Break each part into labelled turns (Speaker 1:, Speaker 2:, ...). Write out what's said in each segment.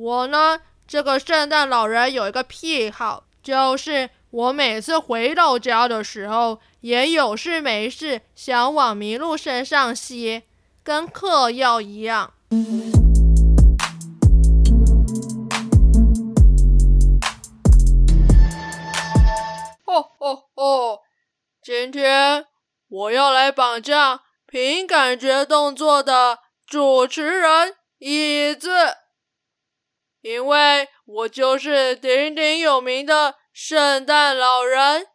Speaker 1: 我呢，这个圣诞老人有一个癖好，就是我每次回到家的时候，也有事没事想往麋鹿身上吸，跟嗑药一样。哦哦哦！今天我要来绑架凭感觉动作的主持人椅子。因为我就是鼎鼎有名的圣诞老人，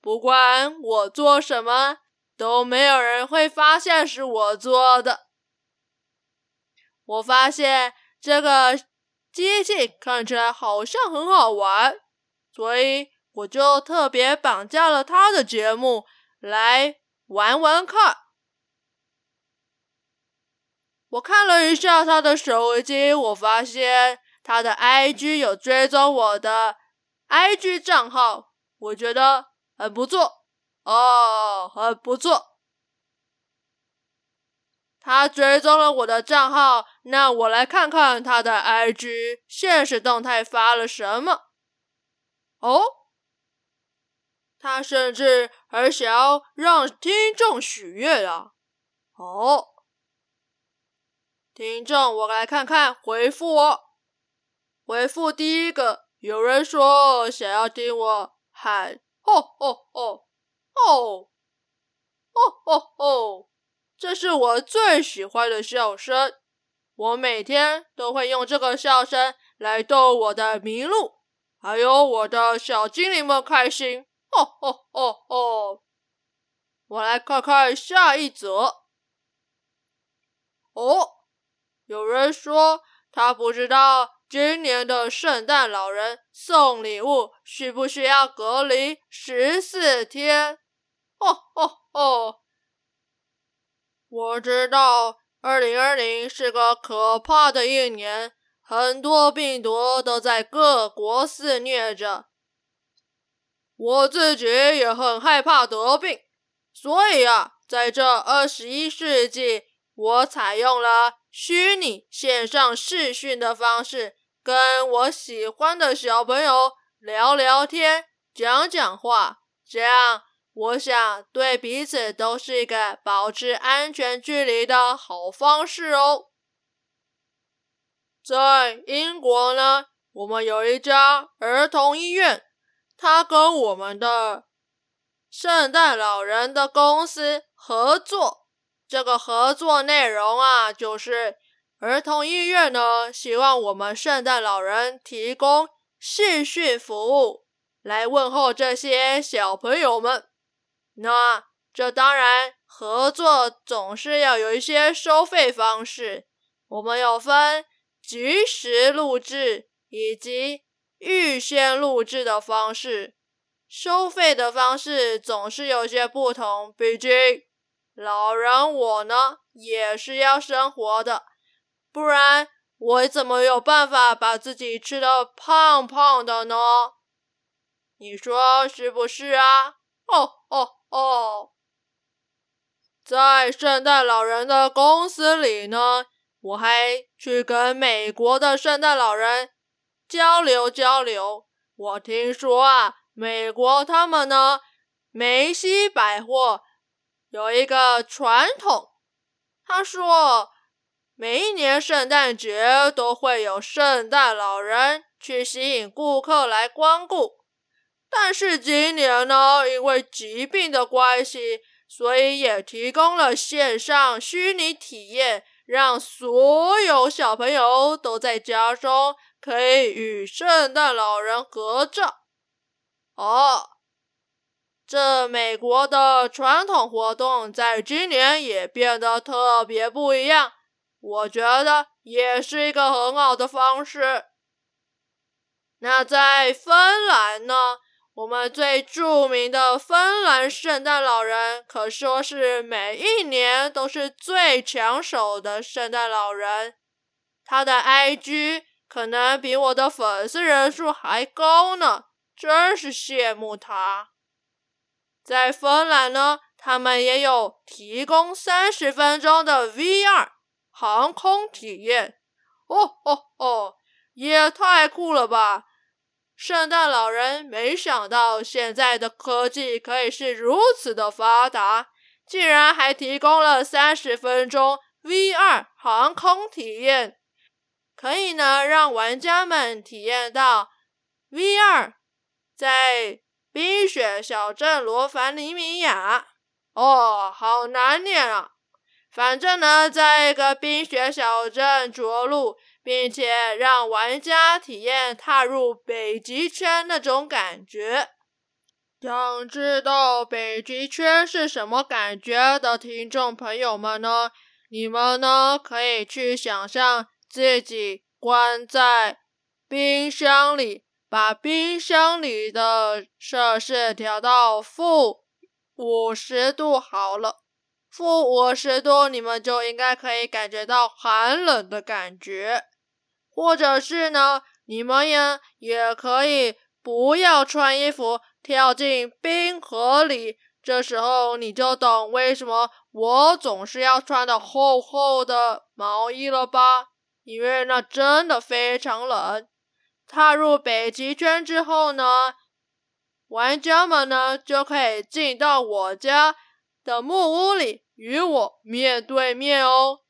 Speaker 1: 不管我做什么，都没有人会发现是我做的。我发现这个机器看起来好像很好玩，所以我就特别绑架了他的节目来玩玩看。我看了一下他的手机，我发现。他的 IG 有追踪我的 IG 账号，我觉得很不错哦，很不错。他追踪了我的账号，那我来看看他的 IG 现实动态发了什么。哦，他甚至还想要让听众许愿啊！哦，听众，我来看看回复我。回复第一个，有人说想要听我喊哦哦哦哦哦哦哦，这是我最喜欢的笑声。我每天都会用这个笑声来逗我的麋鹿，还有我的小精灵们开心。哦哦哦哦！我来看看下一则。哦，有人说他不知道。今年的圣诞老人送礼物需不需要隔离十四天？哦哦哦！我知道，二零二零是个可怕的一年，很多病毒都在各国肆虐着。我自己也很害怕得病，所以啊，在这二十一世纪，我采用了虚拟线上视讯的方式。跟我喜欢的小朋友聊聊天，讲讲话，这样我想对彼此都是一个保持安全距离的好方式哦。在英国呢，我们有一家儿童医院，它跟我们的圣诞老人的公司合作，这个合作内容啊，就是。儿童医院呢，希望我们圣诞老人提供视讯服务来问候这些小朋友们。那这当然，合作总是要有一些收费方式。我们有分即时录制以及预先录制的方式，收费的方式总是有些不同。毕竟老人我呢，也是要生活的。不然我怎么有办法把自己吃得胖胖的呢？你说是不是啊？哦哦哦！在圣诞老人的公司里呢，我还去跟美国的圣诞老人交流交流。我听说啊，美国他们呢，梅西百货有一个传统，他说。每一年圣诞节都会有圣诞老人去吸引顾客来光顾，但是今年呢，因为疾病的关系，所以也提供了线上虚拟体验，让所有小朋友都在家中可以与圣诞老人合照。哦，这美国的传统活动在今年也变得特别不一样。我觉得也是一个很好的方式。那在芬兰呢？我们最著名的芬兰圣诞老人可说是每一年都是最抢手的圣诞老人。他的 IG 可能比我的粉丝人数还高呢，真是羡慕他。在芬兰呢，他们也有提供三十分钟的 VR。航空体验，哦哦哦！也太酷了吧！圣诞老人没想到现在的科技可以是如此的发达，竟然还提供了三十分钟 VR 航空体验，可以呢让玩家们体验到 VR 在冰雪小镇罗凡尼米亚。哦，好难念啊！反正呢，在一个冰雪小镇着陆，并且让玩家体验踏入北极圈那种感觉。想知道北极圈是什么感觉的听众朋友们呢？你们呢可以去想象自己关在冰箱里，把冰箱里的摄氏调到负五十度好了。负五十度，你们就应该可以感觉到寒冷的感觉，或者是呢，你们也也可以不要穿衣服跳进冰河里，这时候你就懂为什么我总是要穿的厚厚的毛衣了吧？因为那真的非常冷。踏入北极圈之后呢，玩家们呢就可以进到我家的木屋里。与我面对面哦，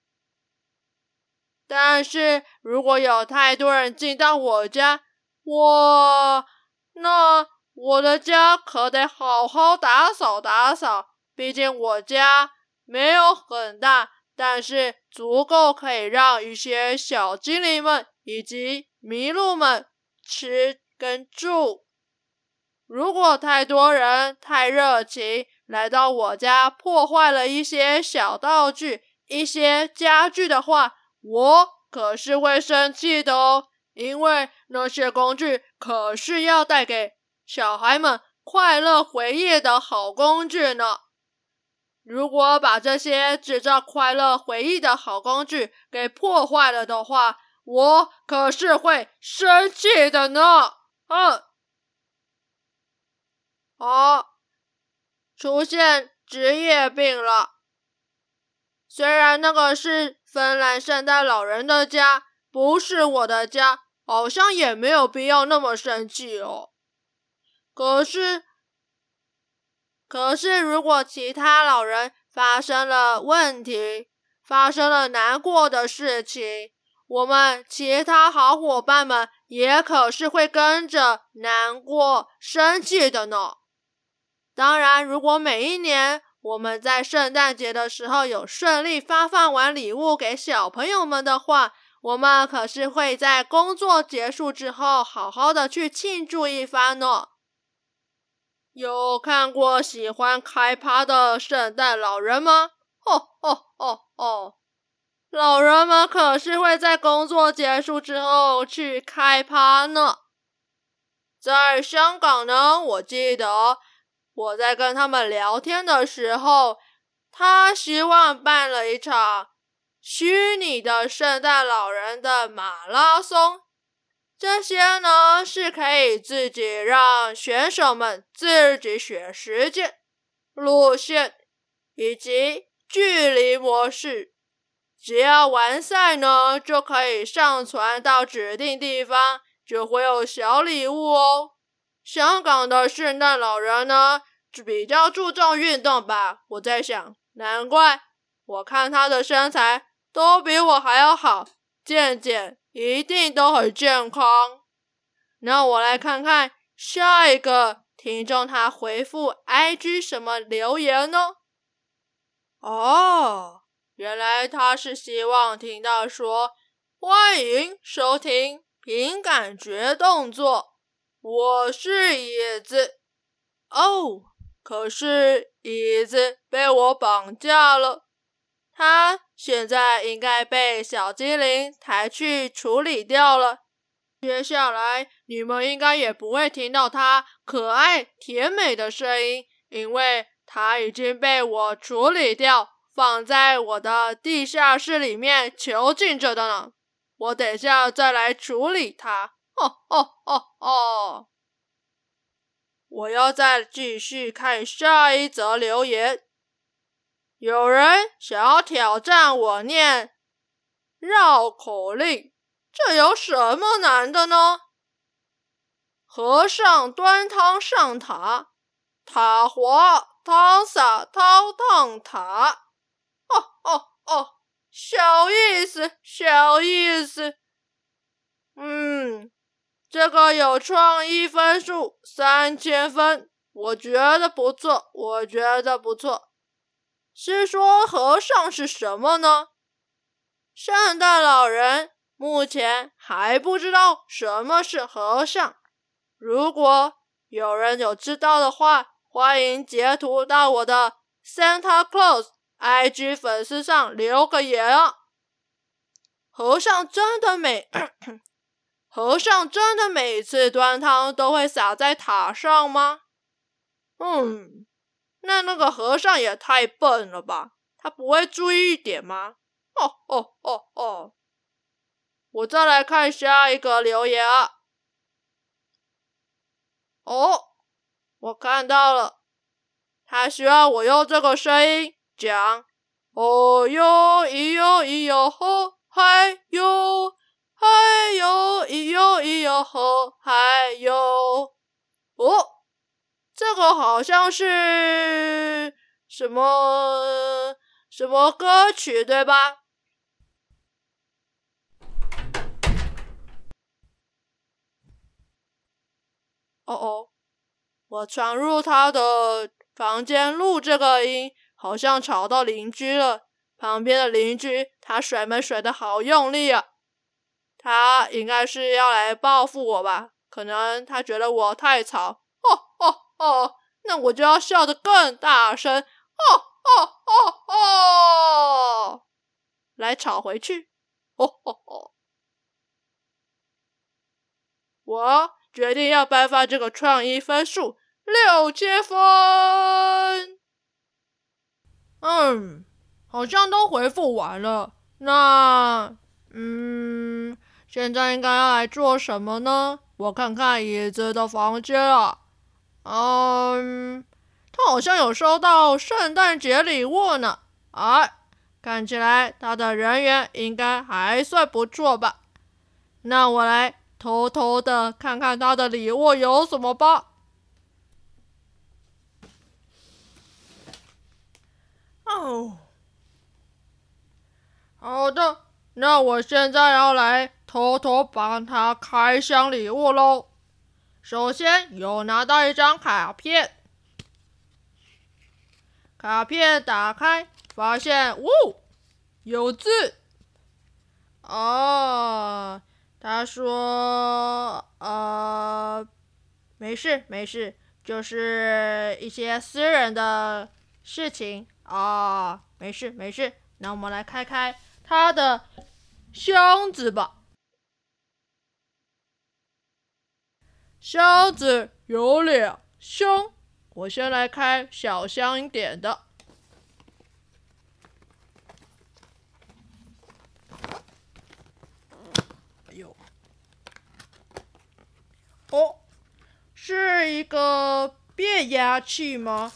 Speaker 1: 但是如果有太多人进到我家，哇，那我的家可得好好打扫打扫。毕竟我家没有很大，但是足够可以让一些小精灵们以及麋鹿们吃跟住。如果太多人太热情，来到我家破坏了一些小道具、一些家具的话，我可是会生气的哦。因为那些工具可是要带给小孩们快乐回忆的好工具呢。如果把这些制造快乐回忆的好工具给破坏了的话，我可是会生气的呢。嗯，好。出现职业病了。虽然那个是芬兰圣诞老人的家，不是我的家，好像也没有必要那么生气哦。可是，可是如果其他老人发生了问题，发生了难过的事情，我们其他好伙伴们也可是会跟着难过、生气的呢。当然，如果每一年我们在圣诞节的时候有顺利发放完礼物给小朋友们的话，我们可是会在工作结束之后好好的去庆祝一番呢。有看过喜欢开趴的圣诞老人吗？吼吼吼吼！老人们可是会在工作结束之后去开趴呢。在香港呢，我记得。我在跟他们聊天的时候，他希望办了一场虚拟的圣诞老人的马拉松。这些呢是可以自己让选手们自己选时间、路线以及距离模式。只要完赛呢，就可以上传到指定地方，就会有小礼物哦。香港的圣诞老人呢，比较注重运动吧？我在想，难怪我看他的身材都比我还要好，健健一定都很健康。那我来看看下一个听众他回复 IG 什么留言呢？哦，原来他是希望听到说，欢迎收听凭感觉动作。我是椅子哦，可是椅子被我绑架了，它现在应该被小精灵抬去处理掉了。接下来你们应该也不会听到它可爱甜美的声音，因为它已经被我处理掉，放在我的地下室里面囚禁着的呢。我等下再来处理它。哦哦哦哦！我要再继续看下一则留言。有人想要挑战我念绕口令，这有什么难的呢？和尚端汤上塔，塔滑汤洒汤烫塔。哦哦哦，小意思，小意思。嗯，这个有创意分数三千分，我觉得不错，我觉得不错。是说和尚是什么呢？圣诞老人目前还不知道什么是和尚。如果有人有知道的话，欢迎截图到我的 Santa Claus IG 粉丝上留个言啊！和尚真的美 和尚真的每次端汤都会洒在塔上吗？嗯，那那个和尚也太笨了吧？他不会注意一点吗？哦哦哦哦！我再来看下一个留言啊。哦，我看到了，他需要我用这个声音讲。哦哟咿哟咿哟吼，嗨哟嗨哟咿哟咿哟吼，嗨哟。哦，这个好像是什么什么歌曲，对吧？哦哦，我闯入他的房间录这个音，好像吵到邻居了。旁边的邻居，他甩门甩的好用力啊！他应该是要来报复我吧？可能他觉得我太吵。哦哦哦，那我就要笑得更大声。哦哦哦哦，来吵回去。哦哦哦，我。决定要颁发这个创意分数六千分。嗯，好像都回复完了。那，嗯，现在应该要来做什么呢？我看看椅子的房间啊。嗯，他好像有收到圣诞节礼物呢。哎，看起来他的人缘应该还算不错吧。那我来。偷偷的看看他的礼物有什么吧。哦，好的，那我现在要来偷偷帮他开箱礼物喽。首先有拿到一张卡片，卡片打开，发现，呜，有字，哦。他说：“呃，没事没事，就是一些私人的事情啊，没事没事。那我们来开开他的箱子吧。箱子有两箱，我先来开小箱一点的。”哦，是一个变压器吗？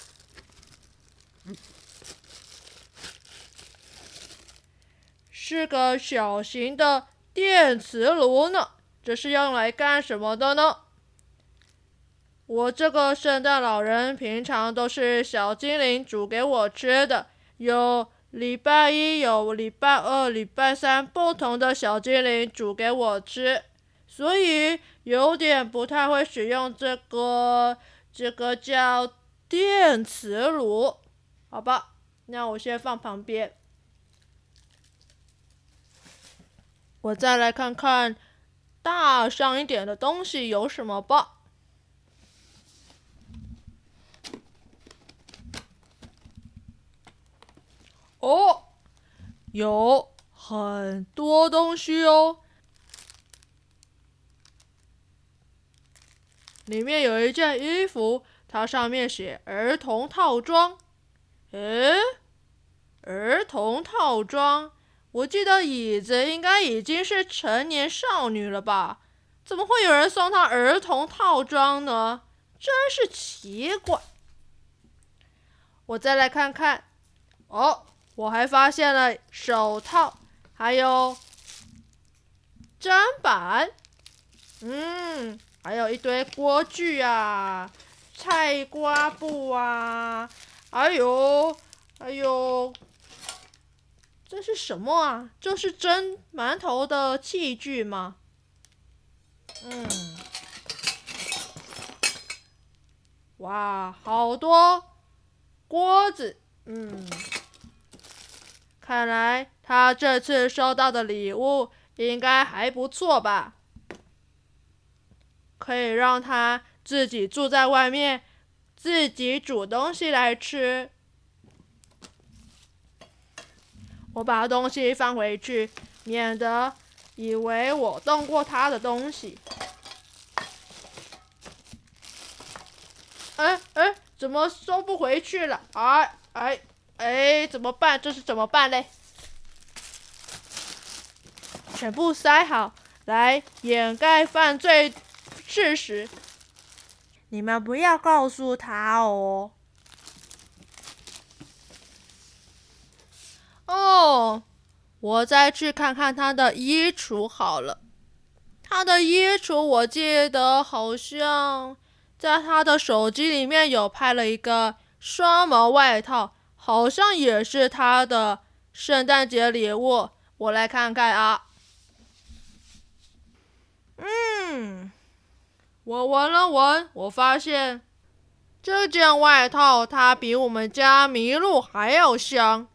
Speaker 1: 是个小型的电磁炉呢。这是用来干什么的呢？我这个圣诞老人平常都是小精灵煮给我吃的，有礼拜一、有礼拜二、礼拜三不同的小精灵煮给我吃。所以有点不太会使用这个，这个叫电磁炉，好吧？那我先放旁边。我再来看看大上一点的东西有什么吧。哦，有很多东西哦。里面有一件衣服，它上面写“儿童套装”。诶，儿童套装？我记得椅子应该已经是成年少女了吧？怎么会有人送她儿童套装呢？真是奇怪。我再来看看，哦，我还发现了手套，还有砧板，嗯，还有一堆锅具啊，菜瓜布啊，还有，还有，这是什么啊？这是蒸馒头的器具吗？嗯，哇，好多锅子，嗯。看来他这次收到的礼物应该还不错吧？可以让他自己住在外面，自己煮东西来吃。我把东西放回去，免得以为我动过他的东西。哎哎，怎么收不回去了？哎哎。哎，怎么办？这是怎么办嘞？全部塞好，来掩盖犯罪事实。你们不要告诉他哦。哦，我再去看看他的衣橱好了。他的衣橱，我记得好像在他的手机里面有拍了一个双毛外套。好像也是他的圣诞节礼物，我来看看啊。嗯，我闻了闻，我发现这件外套它比我们家麋鹿还要香。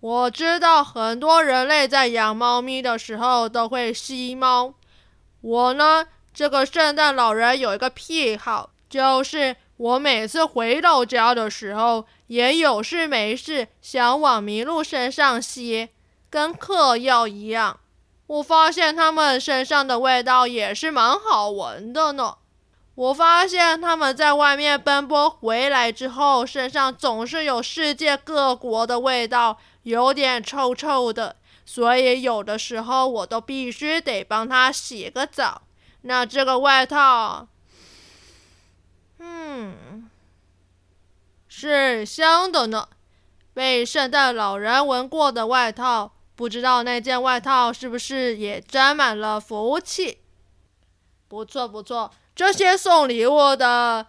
Speaker 1: 我知道很多人类在养猫咪的时候都会吸猫，我呢，这个圣诞老人有一个癖好，就是。我每次回到家的时候，也有事没事想往麋鹿身上吸，跟嗑药一样。我发现它们身上的味道也是蛮好闻的呢。我发现它们在外面奔波回来之后，身上总是有世界各国的味道，有点臭臭的，所以有的时候我都必须得帮它洗个澡。那这个外套。嗯，是香的呢。被圣诞老人闻过的外套，不知道那件外套是不是也沾满了福气？不错不错，这些送礼物的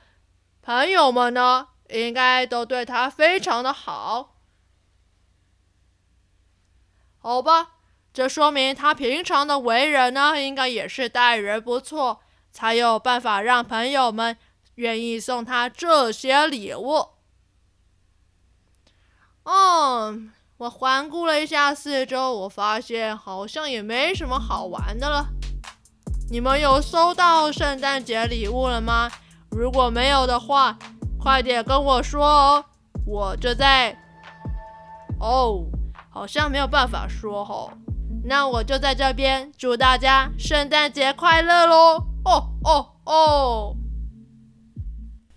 Speaker 1: 朋友们呢，应该都对他非常的好。好吧，这说明他平常的为人呢，应该也是待人不错，才有办法让朋友们。愿意送他这些礼物。哦，我环顾了一下四周，我发现好像也没什么好玩的了。你们有收到圣诞节礼物了吗？如果没有的话，快点跟我说哦。我就在……哦，好像没有办法说哦。那我就在这边祝大家圣诞节快乐喽！哦哦哦。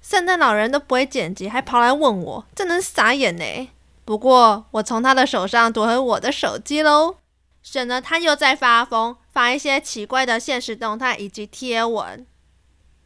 Speaker 1: 圣诞老人都不会剪辑，还跑来问我，真能傻眼呢。不过我从他的手上夺回我的手机喽，省得他又在发疯，发一些奇怪的现实动态以及贴文。